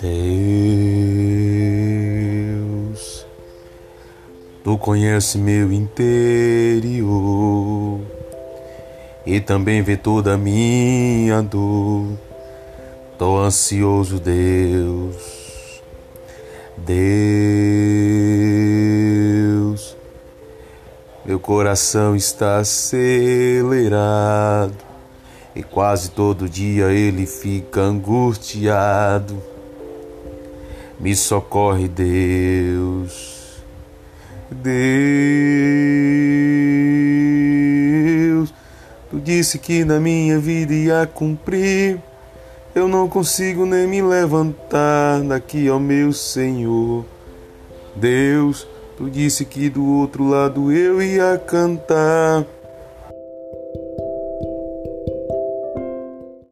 Deus, tu conhece meu interior e também vê toda a minha dor. Tô ansioso, Deus, Deus, meu coração está acelerado e quase todo dia ele fica angustiado. Me socorre, Deus. Deus, tu disse que na minha vida ia cumprir. Eu não consigo nem me levantar daqui, ó meu Senhor. Deus, tu disse que do outro lado eu ia cantar.